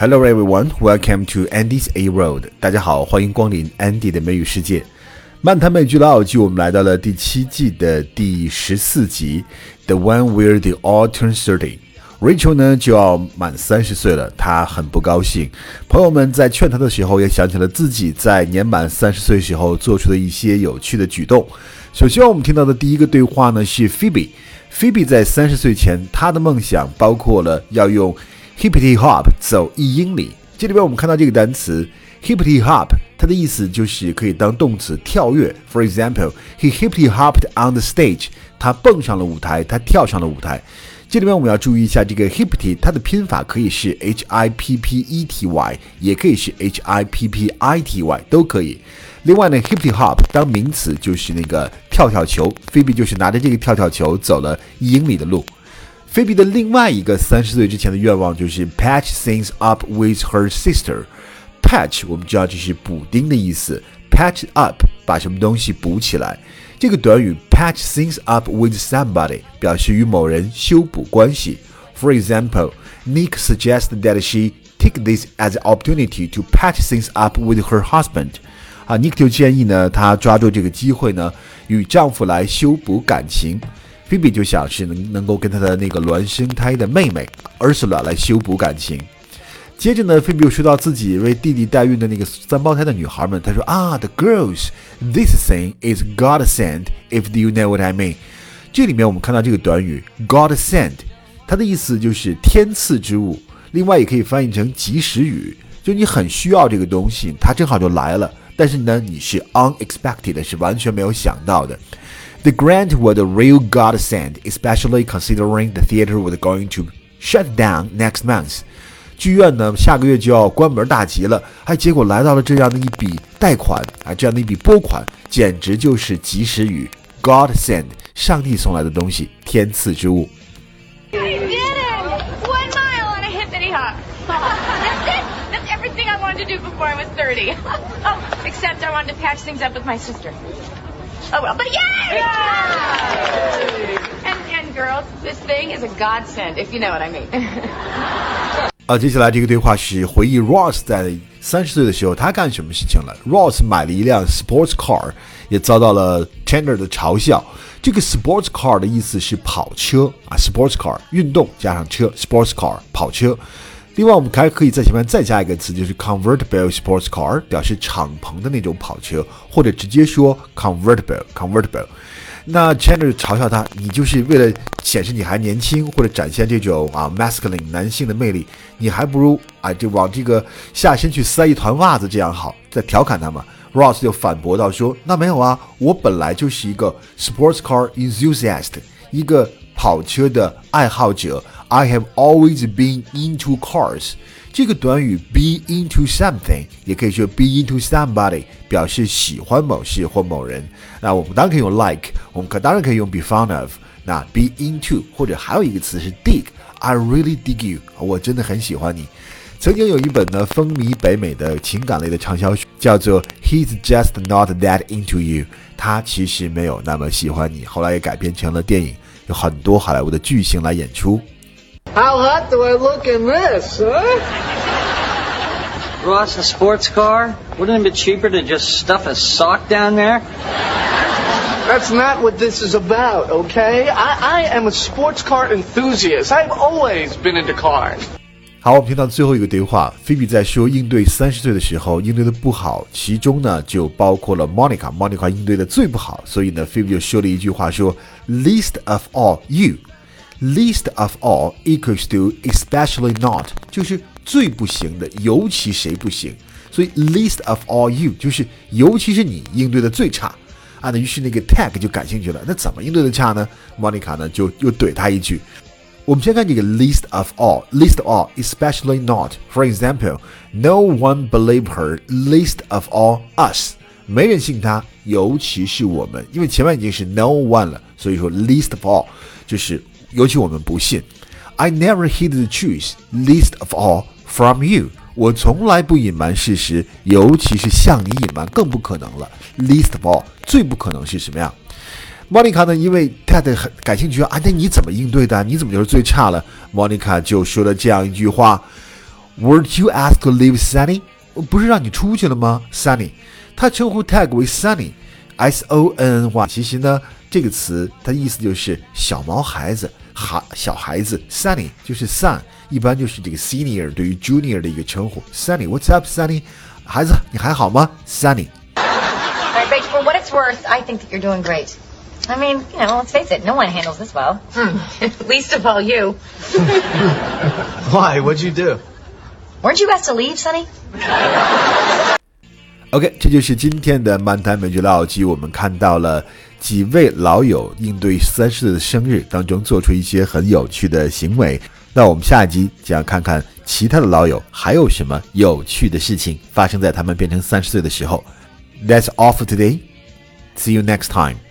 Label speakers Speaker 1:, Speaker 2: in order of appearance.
Speaker 1: Hello everyone, welcome to Andy's A Road。大家好，欢迎光临 Andy 的美语世界。漫谈美剧老友记，我们来到了第七季的第十四集，The One Where the All Turn Thirty。Rachel 呢就要满三十岁了，她很不高兴。朋友们在劝她的时候，也想起了自己在年满三十岁时候做出的一些有趣的举动。首先，我们听到的第一个对话呢是 Phoebe。Phoebe 在三十岁前，她的梦想包括了要用 hippity hop 走一英里。这里边我们看到这个单词 hippity hop，它的意思就是可以当动词跳跃。For example, he hippity hopped on the stage。他蹦上了舞台，他跳上了舞台。这里边我们要注意一下，这个 hippity 它的拼法可以是 h i p p e t y，也可以是 h i p p i t y，都可以。另外呢，hippity hop 当名词就是那个跳跳球。菲比就是拿着这个跳跳球走了一英里的路。菲比的另外一个三十岁之前的愿望就是 patch things up with her sister。patch 我们知道这是补丁的意思，patch up 把什么东西补起来。这个短语 patch things up with somebody 表示与某人修补关系。For example, Nick suggested that she take this as an opportunity to patch things up with her husband. 啊，Nick 就建议呢，她抓住这个机会呢，与丈夫来修补感情。 菲比就想是能能够跟她的那个孪生胎的妹妹 Ursula 来修补感情。接着呢，菲比又说到自己为弟弟代孕的那个三胞胎的女孩们，她说啊，the girls，this thing is God sent，if you know what I mean。这里面我们看到这个短语 God sent，它的意思就是天赐之物，另外也可以翻译成及时雨，就你很需要这个东西，它正好就来了，但是呢，你是 unexpected，是完全没有想到的。The grant was a real godsend, especially considering the theater was going to shut down next month. 剧院呢，下个月就要关门大吉了，哎，结果来到了这样的一笔贷款啊，这样的一笔拨款，简直就是及时雨，God send，上帝送来的东西，天赐之物。
Speaker 2: I did it! One mile on a hippity hop. That's it. That's everything I wanted to do before I was 30. Oh, except I wanted to patch things up with my sister. Oh well, but yay! And, and girls, this thing is a godsend, if you know what I mean.
Speaker 1: 啊，接下来这个对话是回忆 Ross 在三十岁的时候他干什么事情了。Ross 买了一辆 sports car，也遭到了 Chandler 的嘲笑。这个 sports car 的意思是跑车啊，sports car 运动加上车，sports car 跑车。 另外，我们还可以在前面再加一个词，就是 convertible sports car，表示敞篷的那种跑车，或者直接说 convertible convertible。那 Chandler 嘲笑他，你就是为了显示你还年轻，或者展现这种啊 masculine 男性的魅力，你还不如啊就往这个下身去塞一团袜子这样好，在调侃他嘛。Ross 就反驳到说，那没有啊，我本来就是一个 sports car enthusiast，一个跑车的爱好者。I have always been into cars。这个短语 be into something 也可以说 be into somebody，表示喜欢某事或某人。那我们当然可以用 like，我们可当然可以用 be fond of。那 be into 或者还有一个词是 dig，I really dig you，我真的很喜欢你。曾经有一本呢风靡北美的情感类的畅销书，叫做 He's just not that into you，他其实没有那么喜欢你。后来也改编成了电影，有很多好莱坞的巨星来演出。
Speaker 3: How hot do I look in this, huh?
Speaker 4: Ross, a sports car? Wouldn't it be cheaper to just stuff a sock down there?
Speaker 3: That's not what this is about, okay? I, I am a sports car enthusiast. I've always been into cars.
Speaker 1: 好，我们听到最后一个对话，菲比在说应对三十岁的时候应对的不好，其中呢就包括了 Monica。Monica 应对的最不好，所以呢，菲比就说了一句话说：“Least of all you。” least of all equals to especially not，就是最不行的，尤其谁不行。所以 least of all you 就是尤其是你应对的最差啊。那于是那个 tag 就感兴趣了，那怎么应对的差呢？Monica 呢就又怼他一句。我们先看这个 least of all，least of all especially not。For example，no one believe her least of all us。没人信他，尤其是我们，因为前面已经是 no one 了，所以说 least of all 就是 尤其我们不信。I never hid the truth, least of all from you。我从来不隐瞒事实，尤其是向你隐瞒更不可能了。Least of all，最不可能是什么样？莫妮卡呢？因为 Ted 很感兴趣啊，那你怎么应对的？你怎么就是最差了？？Monica 就说了这样一句话 Weren't you asked to leave, Sunny？不是让你出去了吗，Sunny？他称呼 Tag 为 Sunny，S O N N Y。其实呢，这个词它的意思就是小毛孩子，孩小孩子。Sunny 就是 son，一般就是这个 senior 对于 junior 的一个称呼。Sunny，What's up, Sunny？孩子，你还好吗
Speaker 5: Rach, for what it's worth, I think that you're doing great. I mean, you know, let's face it, no one handles this well.
Speaker 2: Least of all you.
Speaker 3: Why? What'd you do?
Speaker 5: Weren't you asked to leave, Sonny?
Speaker 1: OK，这就是今天的漫谈美剧老友记。我们看到了几位老友应对三十岁的生日当中做出一些很有趣的行为。那我们下一集将看看其他的老友还有什么有趣的事情发生在他们变成三十岁的时候。That's all for today. See you next time.